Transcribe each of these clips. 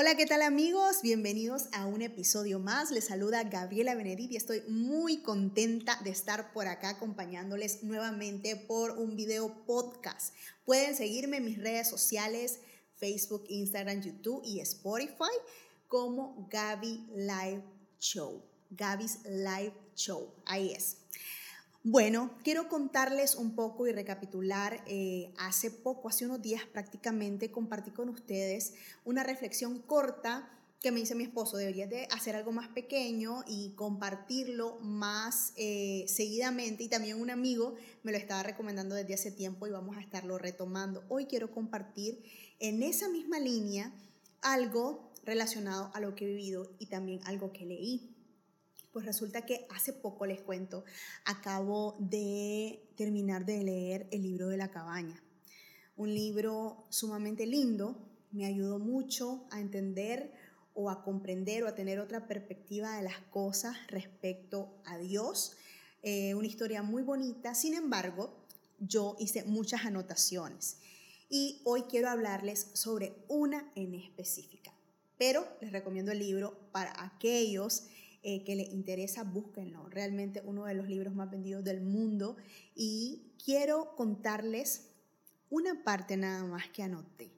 Hola, ¿qué tal amigos? Bienvenidos a un episodio más. Les saluda Gabriela Benedict y estoy muy contenta de estar por acá acompañándoles nuevamente por un video podcast. Pueden seguirme en mis redes sociales, Facebook, Instagram, YouTube y Spotify como Gaby Live Show. Gaby's Live Show. Ahí es. Bueno, quiero contarles un poco y recapitular. Eh, hace poco, hace unos días prácticamente, compartí con ustedes una reflexión corta que me dice mi esposo, deberías de hacer algo más pequeño y compartirlo más eh, seguidamente. Y también un amigo me lo estaba recomendando desde hace tiempo y vamos a estarlo retomando. Hoy quiero compartir en esa misma línea algo relacionado a lo que he vivido y también algo que leí. Pues resulta que hace poco les cuento, acabo de terminar de leer el libro de la cabaña. Un libro sumamente lindo, me ayudó mucho a entender o a comprender o a tener otra perspectiva de las cosas respecto a Dios. Eh, una historia muy bonita, sin embargo, yo hice muchas anotaciones y hoy quiero hablarles sobre una en específica. Pero les recomiendo el libro para aquellos eh, que les interesa, búsquenlo. Realmente uno de los libros más vendidos del mundo. Y quiero contarles una parte nada más que anoté.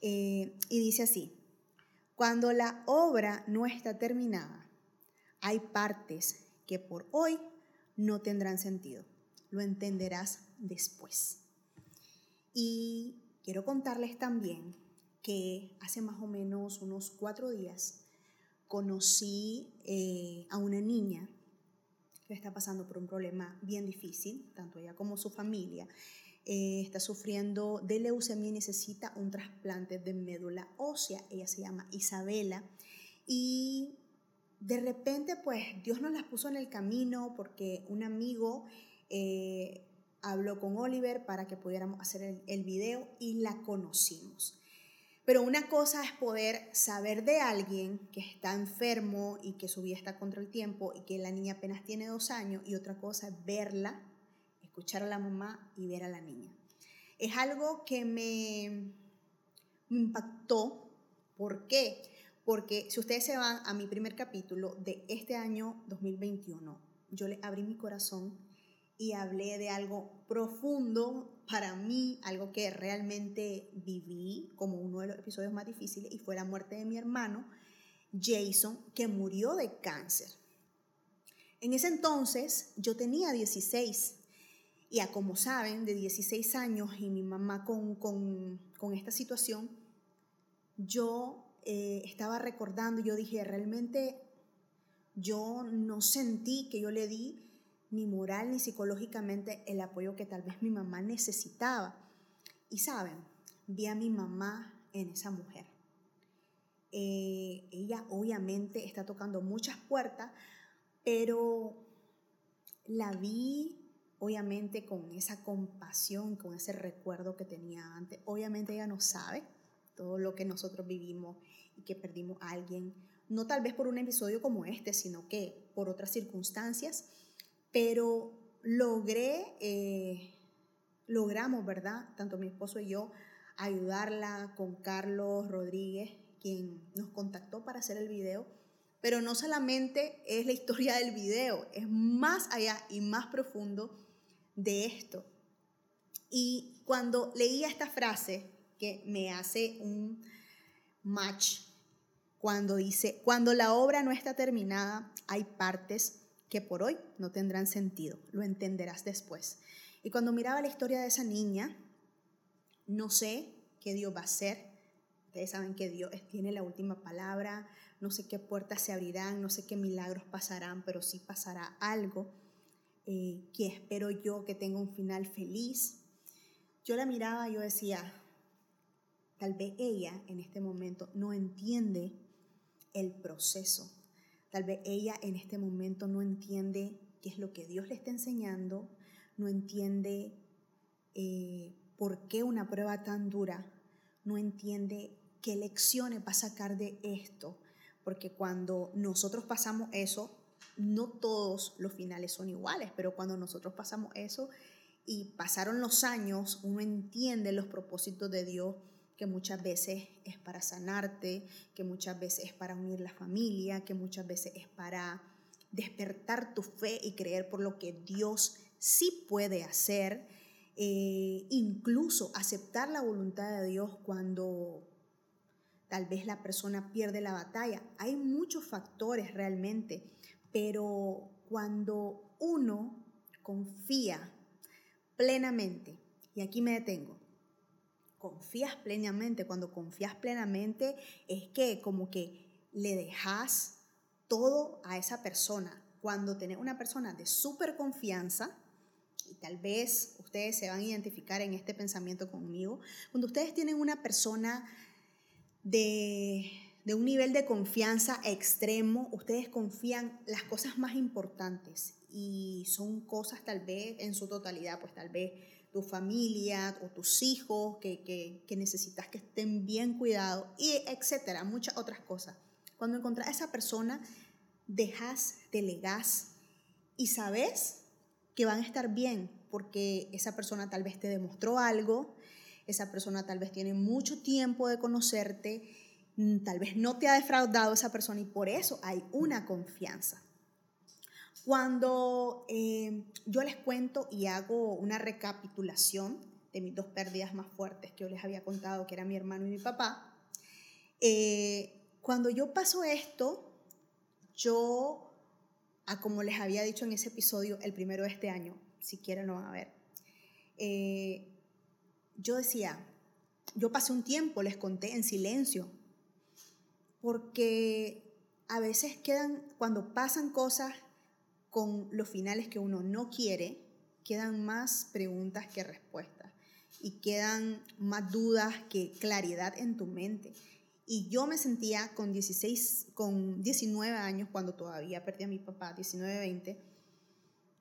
Eh, y dice así, cuando la obra no está terminada, hay partes que por hoy no tendrán sentido. Lo entenderás después. Y quiero contarles también que hace más o menos unos cuatro días conocí eh, a una niña que está pasando por un problema bien difícil, tanto ella como su familia. Eh, está sufriendo de leucemia y necesita un trasplante de médula ósea. Ella se llama Isabela. Y de repente, pues Dios nos las puso en el camino porque un amigo eh, habló con Oliver para que pudiéramos hacer el, el video y la conocimos. Pero una cosa es poder saber de alguien que está enfermo y que su vida está contra el tiempo y que la niña apenas tiene dos años y otra cosa es verla, escuchar a la mamá y ver a la niña. Es algo que me, impactó. ¿Por qué? Porque si ustedes se van a mi primer capítulo de este año 2021, yo le abrí mi corazón y hablé de algo profundo para mí, algo que realmente viví como uno de los episodios más difíciles y fue la muerte de mi hermano Jason, que murió de cáncer. En ese entonces yo tenía 16 y a como saben, de 16 años y mi mamá con, con, esta situación, yo eh, estaba recordando, yo dije, realmente yo no sentí que yo le di ni moral ni psicológicamente el apoyo que tal vez mi mamá necesitaba. Y saben, vi a mi mamá en esa mujer. Eh, ella obviamente está tocando muchas puertas, pero la vi obviamente con esa compasión, con ese recuerdo que tenía antes. Obviamente ella no sabe todo lo que nosotros vivimos y que perdimos a alguien, no tal vez por un episodio como este, sino que por otras circunstancias pero logré, eh, logramos, ¿verdad? Tanto mi esposo y yo, ayudarla con Carlos Rodríguez, quien nos contactó para hacer el video. Pero no solamente es la historia del video, es más allá y más profundo de esto. Y cuando leía esta frase, que me hace un match, cuando dice, cuando la obra no está terminada, hay partes que por hoy no tendrán sentido, lo entenderás después. Y cuando miraba la historia de esa niña, no sé qué Dios va a hacer. Ustedes saben que Dios tiene la última palabra, no sé qué puertas se abrirán, no sé qué milagros pasarán, pero sí pasará algo eh, que espero yo que tenga un final feliz. Yo la miraba y yo decía, tal vez ella en este momento no entiende el proceso Tal vez ella en este momento no entiende qué es lo que Dios le está enseñando, no entiende eh, por qué una prueba tan dura, no entiende qué lecciones va a sacar de esto, porque cuando nosotros pasamos eso, no todos los finales son iguales, pero cuando nosotros pasamos eso y pasaron los años, uno entiende los propósitos de Dios que muchas veces es para sanarte, que muchas veces es para unir la familia, que muchas veces es para despertar tu fe y creer por lo que Dios sí puede hacer, eh, incluso aceptar la voluntad de Dios cuando tal vez la persona pierde la batalla. Hay muchos factores realmente, pero cuando uno confía plenamente, y aquí me detengo, confías plenamente, cuando confías plenamente es que como que le dejas todo a esa persona. Cuando tenés una persona de súper confianza, y tal vez ustedes se van a identificar en este pensamiento conmigo, cuando ustedes tienen una persona de, un nivel de confianza extremo, ustedes confían las cosas más importantes y son cosas tal vez en su totalidad, pues tal vez tu familia o tus hijos que, que, necesitas que estén bien cuidados y etcétera, muchas otras cosas. Cuando encontrás a esa persona, dejas, delegas y sabes que van a estar bien porque esa persona tal vez te demostró algo, esa persona tal vez tiene mucho tiempo de conocerte, mm, tal vez no te ha defraudado esa persona y por eso hay una confianza. Cuando eh, yo les cuento y hago una recapitulación de mis dos pérdidas más fuertes que yo les había contado, que era mi hermano y mi papá, eh, cuando yo paso esto, yo, a como les había dicho en ese episodio, el primero de este año, si quieren lo van a ver, eh, yo decía, yo pasé un tiempo, les conté en silencio, porque a veces quedan, cuando pasan cosas con los finales que uno no quiere, quedan más preguntas que respuestas y quedan más dudas que claridad en tu mente. Y yo me sentía con 16, con 19 años, cuando todavía perdí a mi papá, 19, 20,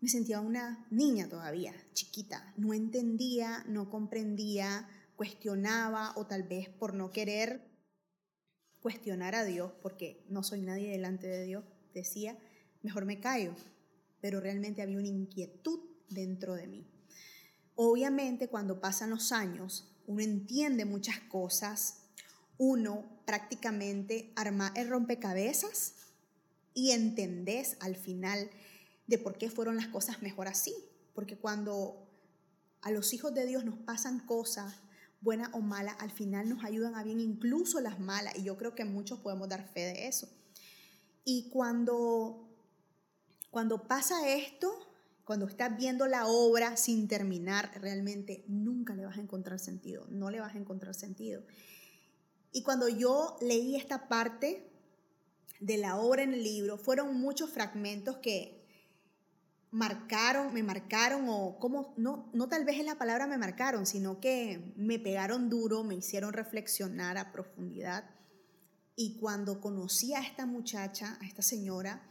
me sentía una niña todavía, chiquita. No entendía, no comprendía, cuestionaba o tal vez por no querer cuestionar a Dios, porque no soy nadie delante de Dios, decía, mejor me callo. Pero realmente había una inquietud dentro de mí. Obviamente cuando pasan los años, uno entiende muchas cosas, uno prácticamente arma el rompecabezas y entendés al final de por qué fueron las cosas mejor así. Porque cuando a los hijos de Dios nos pasan cosas, buenas o malas, al final nos ayudan a bien incluso las malas. Y yo creo que muchos podemos dar fe de eso. Y cuando, cuando pasa esto, cuando estás viendo la obra sin terminar, realmente nunca le vas a encontrar sentido, no le vas a encontrar sentido. Y cuando yo leí esta parte de la obra en el libro, fueron muchos fragmentos que marcaron, me marcaron o como, no, no tal vez es la palabra me marcaron, sino que me pegaron duro, me hicieron reflexionar a profundidad. Y cuando conocí a esta muchacha, a esta señora,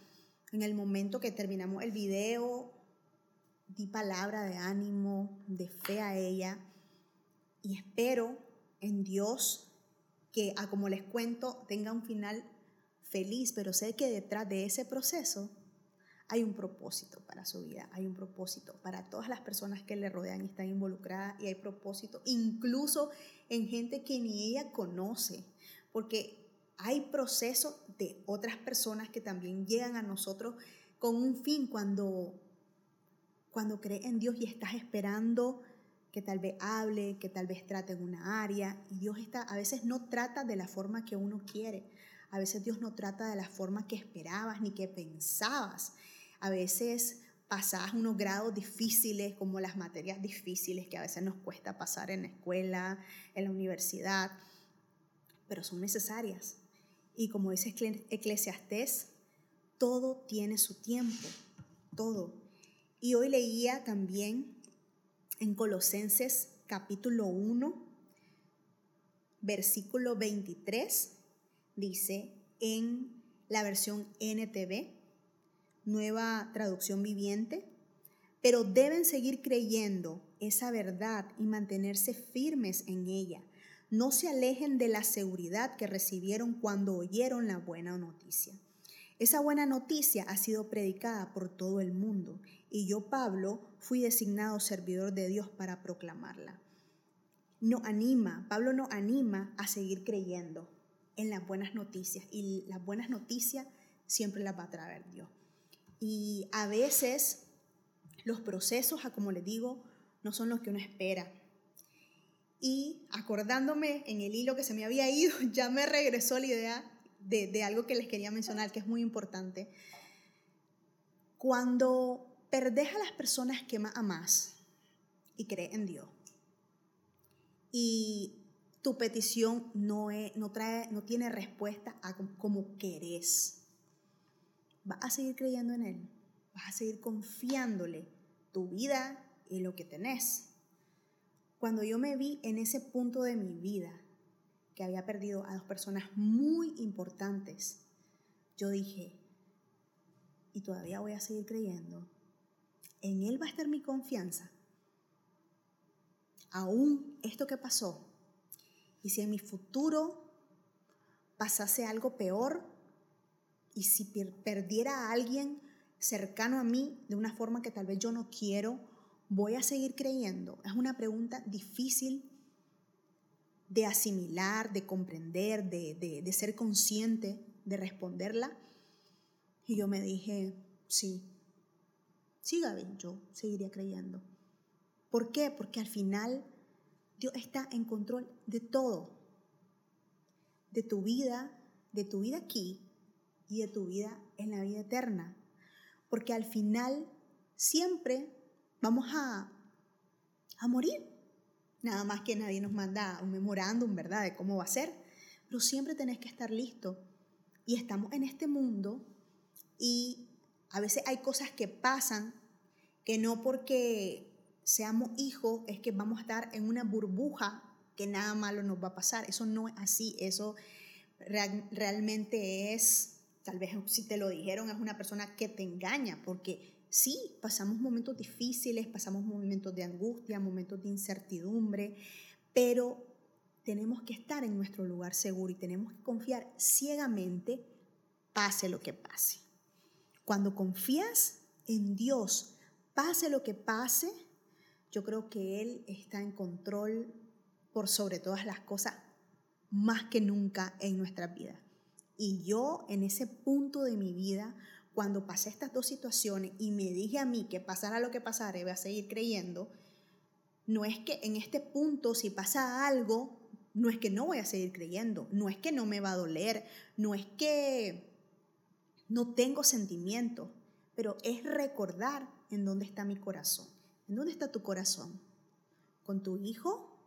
en el momento que terminamos el video, di palabra de ánimo, de fe a ella y espero en Dios que, a como les cuento, tenga un final feliz, pero sé que detrás de ese proceso hay un propósito para su vida, hay un propósito para todas las personas que le rodean y están involucradas y hay propósito incluso en gente que ni ella conoce, porque hay proceso de otras personas que también llegan a nosotros con un fin cuando cuando crees en Dios y estás esperando que tal vez hable, que tal vez trate en una área y Dios está a veces no trata de la forma que uno quiere. A veces Dios no trata de la forma que esperabas ni que pensabas. A veces pasas unos grados difíciles, como las materias difíciles que a veces nos cuesta pasar en la escuela, en la universidad, pero son necesarias. Y como dice Eclesiastés, todo tiene su tiempo, todo. Y hoy leía también en Colosenses capítulo 1, versículo 23, dice en la versión NTV, nueva traducción viviente, pero deben seguir creyendo esa verdad y mantenerse firmes en ella. No se alejen de la seguridad que recibieron cuando oyeron la buena noticia. Esa buena noticia ha sido predicada por todo el mundo y yo, Pablo, fui designado servidor de Dios para proclamarla. nos anima, Pablo nos anima a seguir creyendo en las buenas noticias y las buenas noticias siempre las va a traer Dios. Y a veces los procesos, como les digo, no son los que uno espera. Y acordándome en el hilo que se me había ido, ya me regresó la idea de, de algo que les quería mencionar, que es muy importante. Cuando perdés a las personas que más amas y crees en Dios, y tu petición no, no, trae, no tiene respuesta a como querés, vas a seguir creyendo en Él, vas a seguir confiándole tu vida y lo que tenés. Cuando yo me vi en ese punto de mi vida, que había perdido a dos personas muy importantes, yo dije, y todavía voy a seguir creyendo, en Él va a estar mi confianza. Aún esto que pasó, y si en mi futuro pasase algo peor, y si perdiera a alguien cercano a mí de una forma que tal vez yo no quiero, voy a seguir creyendo. Es una pregunta difícil de asimilar, de comprender, de, ser consciente, de responderla. Y yo me dije, sí, sí, Gaby, yo seguiría creyendo. ¿Por qué? Porque al final Dios está en control de todo, de tu vida, de tu vida aquí y de tu vida en la vida eterna. Porque al final siempre vamos a, a morir. Nada más que nadie nos manda un memorándum, ¿verdad?, de cómo va a ser. Pero siempre tenés que estar listo. Y estamos en este mundo y a veces hay cosas que pasan que no porque seamos hijos es que vamos a estar en una burbuja que nada malo nos va a pasar. Eso no es así. Eso realmente es, tal vez si te lo dijeron, es una persona que te engaña porque sí, pasamos momentos difíciles, pasamos momentos de angustia, momentos de incertidumbre, pero tenemos que estar en nuestro lugar seguro y tenemos que confiar ciegamente, pase lo que pase. Cuando confías en Dios, pase lo que pase, yo creo que Él está en control por sobre todas las cosas, más que nunca en nuestra vida. Y yo en ese punto de mi vida, cuando pasé estas dos situaciones y me dije a mí que pasara lo que pasara, iba a seguir creyendo, no es que en este punto si pasa algo, no es que no voy a seguir creyendo, no es que no me va a doler, no es que no tengo sentimiento, pero es recordar en dónde está mi corazón. ¿En dónde está tu corazón? ¿Con tu hijo?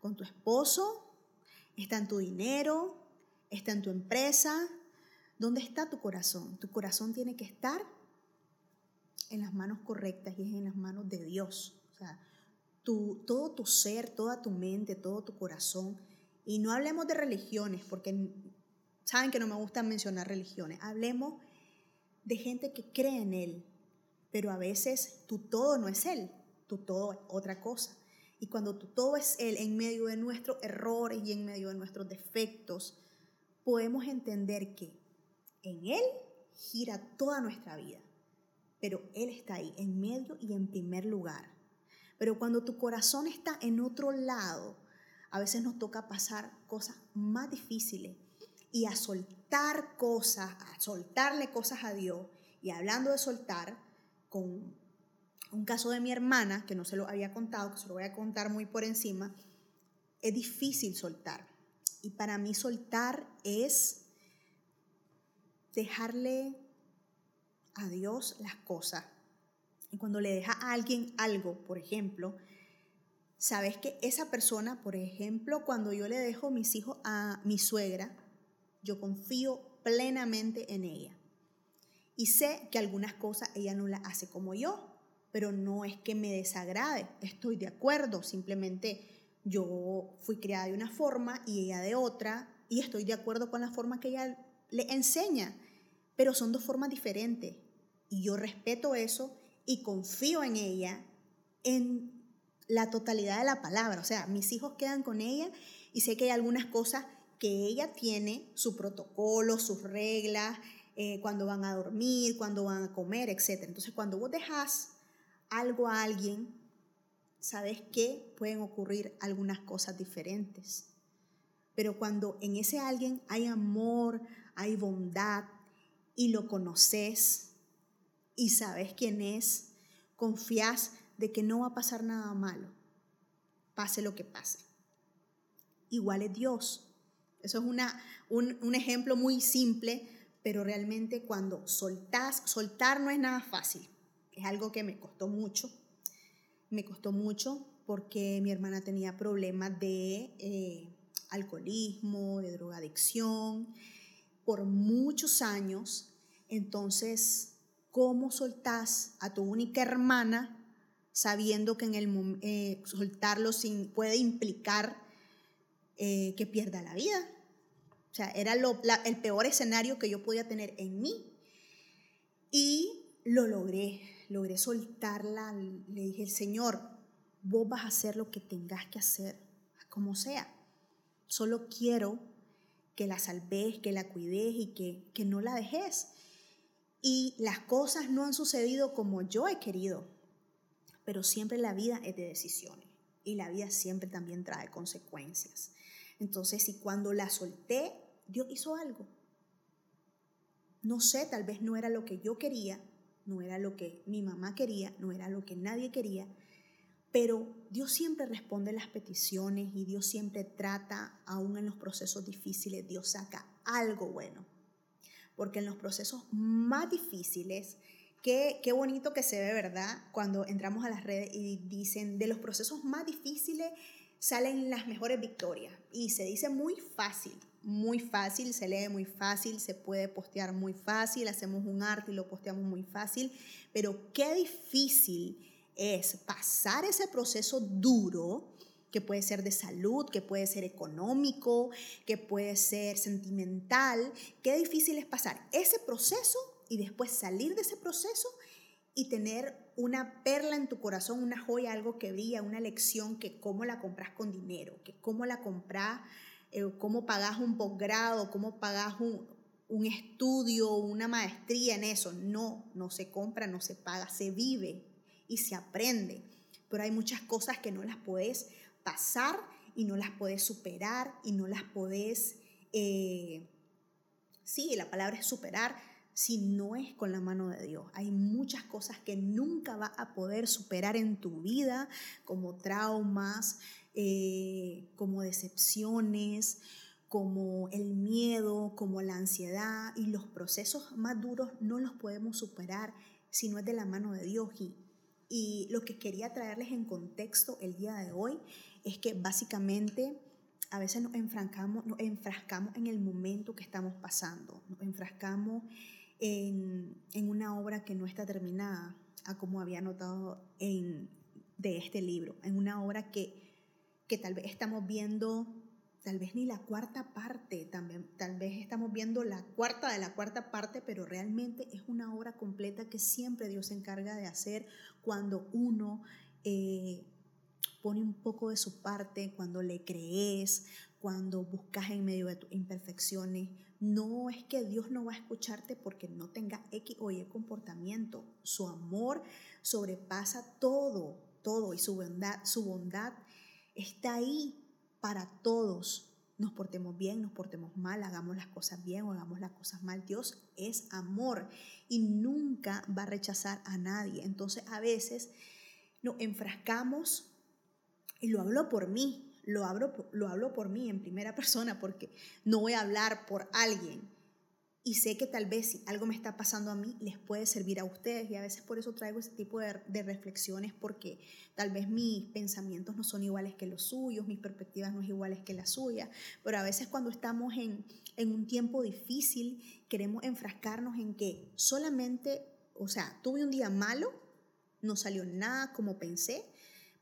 ¿Con tu esposo? ¿Está en tu dinero? ¿Está en tu empresa? ¿Dónde está tu corazón? Tu corazón tiene que estar en las manos correctas y es en las manos de Dios. O sea, todo tu ser, toda tu mente, todo tu corazón. Y no hablemos de religiones, porque saben que no me gusta mencionar religiones. Hablemos de gente que cree en Él, pero a veces tu todo no es Él, tu todo es otra cosa. Y cuando tu todo es Él, en medio de nuestros errores y en medio de nuestros defectos, podemos entender que en Él gira toda nuestra vida, pero Él está ahí, en medio y en primer lugar. Pero cuando tu corazón está en otro lado, a veces nos toca pasar cosas más difíciles y a soltar cosas, a soltarle cosas a Dios. Y hablando de soltar, con un caso de mi hermana, que no se lo había contado, que se lo voy a contar muy por encima, es difícil soltar. Y para mí soltar es dejarle a Dios las cosas. Y cuando le deja a alguien algo, por ejemplo, sabes que esa persona, por ejemplo, cuando yo le dejo mis hijos a mi suegra, yo confío plenamente en ella. Y sé que algunas cosas ella no las hace como yo, pero no es que me desagrade, estoy de acuerdo, simplemente yo fui criada de una forma y ella de otra, y estoy de acuerdo con la forma que ella le enseña pero son dos formas diferentes. Y yo respeto eso y confío en ella en la totalidad de la palabra. O sea, mis hijos quedan con ella y sé que hay algunas cosas que ella tiene, su protocolo, sus reglas, eh, cuando van a dormir, cuando van a comer, etc. Entonces, cuando vos dejas algo a alguien, ¿sabes qué? Pueden ocurrir algunas cosas diferentes. Pero cuando en ese alguien hay amor, hay bondad y lo conoces y sabes quién es, confías de que no va a pasar nada malo, pase lo que pase. Igual es Dios. Eso es una, un, un ejemplo muy simple, pero realmente cuando soltás, soltar no es nada fácil. Es algo que me costó mucho. Me costó mucho porque mi hermana tenía problemas de eh, alcoholismo, de drogadicción, por muchos años. Entonces, ¿cómo soltás a tu única hermana sabiendo que en el eh, soltarlo puede implicar eh, que pierda la vida? O sea, era el peor escenario que yo podía tener en mí. Y lo logré, logré soltarla. Le dije, Señor, vos vas a hacer lo que tengas que hacer, como sea. Solo quiero que la salves, que la cuides y que, que no la dejes. Y las cosas no han sucedido como yo he querido, pero siempre la vida es de decisiones y la vida siempre también trae consecuencias. Entonces, si cuando la solté, Dios hizo algo. No sé, tal vez no era lo que yo quería, no era lo que mi mamá quería, no era lo que nadie quería, pero Dios siempre responde las peticiones y Dios siempre trata, aún en los procesos difíciles, Dios saca algo bueno. Porque en los procesos más difíciles, qué, qué bonito que se ve, ¿verdad? Cuando entramos a las redes y dicen, de los procesos más difíciles salen las mejores victorias. Y se dice muy fácil, muy fácil, se lee muy fácil, se puede postear muy fácil, hacemos un arte y lo posteamos muy fácil, pero qué difícil es pasar ese proceso duro, que puede ser de salud, que puede ser económico, que puede ser sentimental. Qué difícil es pasar ese proceso y después salir de ese proceso y tener una perla en tu corazón, una joya, algo que brilla, una lección que cómo la compras con dinero, que cómo la compras, eh, cómo pagas un posgrado, cómo pagas un, un estudio, una maestría en eso. No, no se compra, no se paga, se vive y se aprende. Pero hay muchas cosas que no las puedes pasar y no las puedes superar y no las puedes, eh, sí, la palabra es superar, si no es con la mano de Dios. Hay muchas cosas que nunca va a poder superar en tu vida, como traumas, eh, como decepciones, como el miedo, como la ansiedad y los procesos más duros no los podemos superar si no es de la mano de Dios. Y y lo que quería traerles en contexto el día de hoy es que básicamente a veces nos enfrascamos, nos enfrascamos en el momento que estamos pasando, nos enfrascamos en, en una obra que no está terminada, a como había notado en, de este libro, en una obra que, que tal vez estamos viendo tal vez ni la cuarta parte, también, tal vez estamos viendo la cuarta de la cuarta parte, pero realmente es una obra completa que siempre Dios se encarga de hacer cuando uno eh, pone un poco de su parte, cuando le crees, cuando buscas en medio de tus imperfecciones. No es que Dios no va a escucharte porque no tenga X o Y comportamiento. Su amor sobrepasa todo, todo y su bondad, su bondad está ahí para todos. Nos portemos bien, nos portemos mal, hagamos las cosas bien o hagamos las cosas mal. Dios es amor y nunca va a rechazar a nadie. Entonces a veces nos enfrascamos, y lo hablo por mí, lo hablo, lo hablo por mí en primera persona porque no voy a hablar por alguien y sé que tal vez si algo me está pasando a mí, les puede servir a ustedes. Y a veces por eso traigo ese tipo de, reflexiones, porque tal vez mis pensamientos no son iguales que los suyos, mis perspectivas no son iguales que las suyas. Pero a veces cuando estamos en, en un tiempo difícil, queremos enfrascarnos en que solamente, o sea, tuve un día malo, no salió nada como pensé,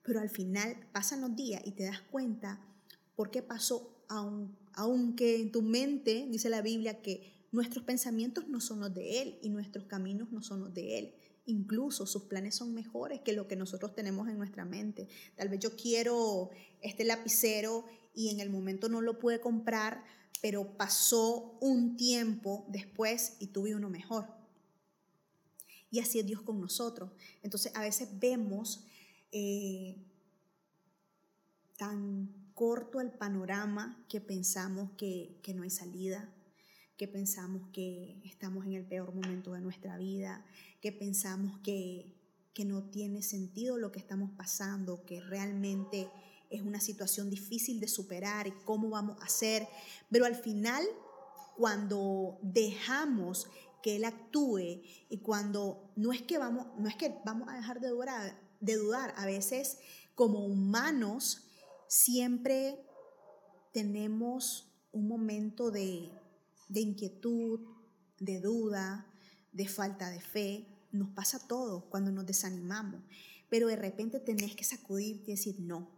pero al final pasan los días y te das cuenta por qué pasó, aunque en tu mente, dice la Biblia, que Nuestros pensamientos no son los de Él y nuestros caminos no son los de Él. Incluso sus planes son mejores que lo que nosotros tenemos en nuestra mente. Tal vez yo quiero este lapicero y en el momento no lo pude comprar, pero pasó un tiempo después y tuve uno mejor. Y así es Dios con nosotros. Entonces a veces vemos eh, tan corto el panorama que pensamos que, que no hay salida, que pensamos que estamos en el peor momento de nuestra vida, que pensamos que, que no tiene sentido lo que estamos pasando, que realmente es una situación difícil de superar y cómo vamos a hacer. Pero al final, cuando dejamos que Él actúe y cuando no es que vamos, no es que vamos a dejar de dudar, de dudar, a veces como humanos siempre tenemos un momento de, de inquietud, de duda, de falta de fe. Nos pasa todo cuando nos desanimamos, pero de repente tenés que sacudirte y decir, no,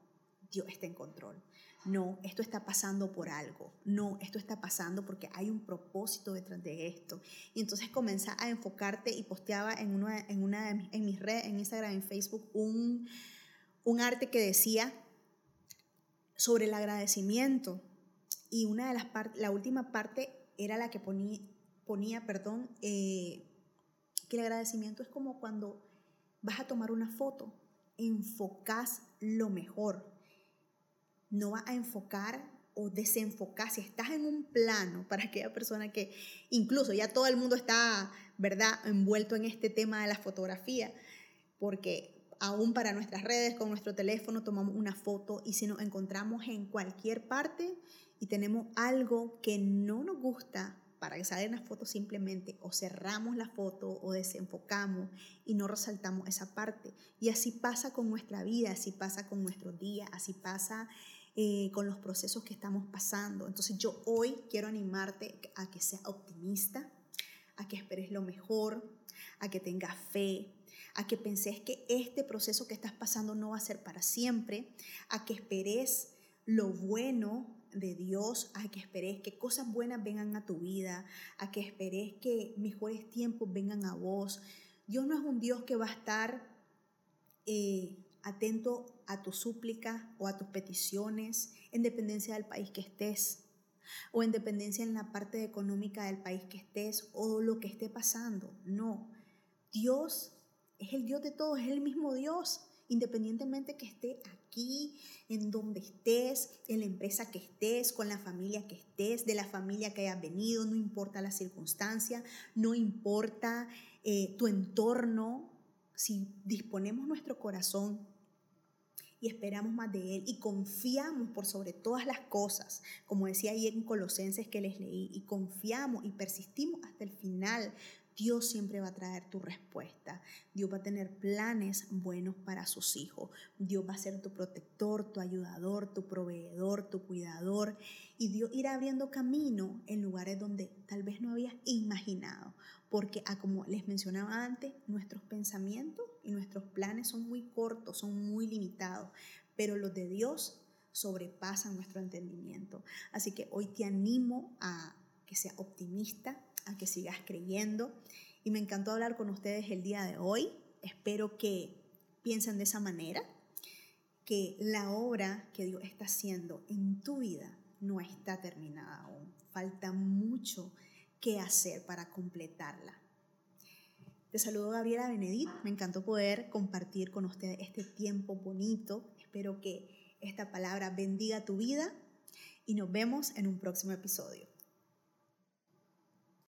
Dios está en control. No, esto está pasando por algo. No, esto está pasando porque hay un propósito detrás de esto. Y entonces comencé a enfocarte y posteaba en una, en una en mis redes, en Instagram, en Facebook, un, un arte que decía sobre el agradecimiento. Y una de las la última parte era la que ponía, ponía perdón, eh, que el agradecimiento es como cuando vas a tomar una foto, enfocas lo mejor, no va a enfocar o desenfocar. Si estás en un plano para aquella persona que incluso ya todo el mundo está, ¿verdad?, envuelto en este tema de la fotografía, porque aún para nuestras redes, con nuestro teléfono, tomamos una foto y si nos encontramos en cualquier parte y tenemos algo que no nos gusta, para que salga una foto simplemente o cerramos la foto o desenfocamos y no resaltamos esa parte. Y así pasa con nuestra vida, así pasa con nuestro día, así pasa eh, con los procesos que estamos pasando. Entonces yo hoy quiero animarte a que seas optimista, a que esperes lo mejor, a que tengas fe, a que penses que este proceso que estás pasando no va a ser para siempre, a que esperes lo bueno de Dios, a que esperes que cosas buenas vengan a tu vida, a que esperes que mejores tiempos vengan a vos. Dios no es un Dios que va a estar eh, atento a tu súplica o a tus peticiones en dependencia del país que estés o en dependencia en la parte económica del país que estés o lo que esté pasando. No, Dios es el Dios de todos, es el mismo Dios, independientemente que esté aquí, en donde estés, en la empresa que estés, con la familia que estés, de la familia que hayas venido, no importa la circunstancia, no importa eh, tu entorno, si disponemos nuestro corazón y esperamos más de Él y confiamos por sobre todas las cosas, como decía ahí en Colosenses que les leí, y confiamos y persistimos hasta el final, Dios siempre va a traer tu respuesta. Dios va a tener planes buenos para sus hijos. Dios va a ser tu protector, tu ayudador, tu proveedor, tu cuidador. Y Dios irá abriendo camino en lugares donde tal vez no habías imaginado. Porque, ah, como les mencionaba antes, nuestros pensamientos y nuestros planes son muy cortos, son muy limitados. Pero los de Dios sobrepasan nuestro entendimiento. Así que hoy te animo a que seas optimista, a que sigas creyendo. Y me encantó hablar con ustedes el día de hoy. Espero que piensen de esa manera, que la obra que Dios está haciendo en tu vida no está terminada aún. Falta mucho que hacer para completarla. Te saludo Gabriela Benedit. Me encantó poder compartir con ustedes este tiempo bonito. Espero que esta palabra bendiga tu vida y nos vemos en un próximo episodio.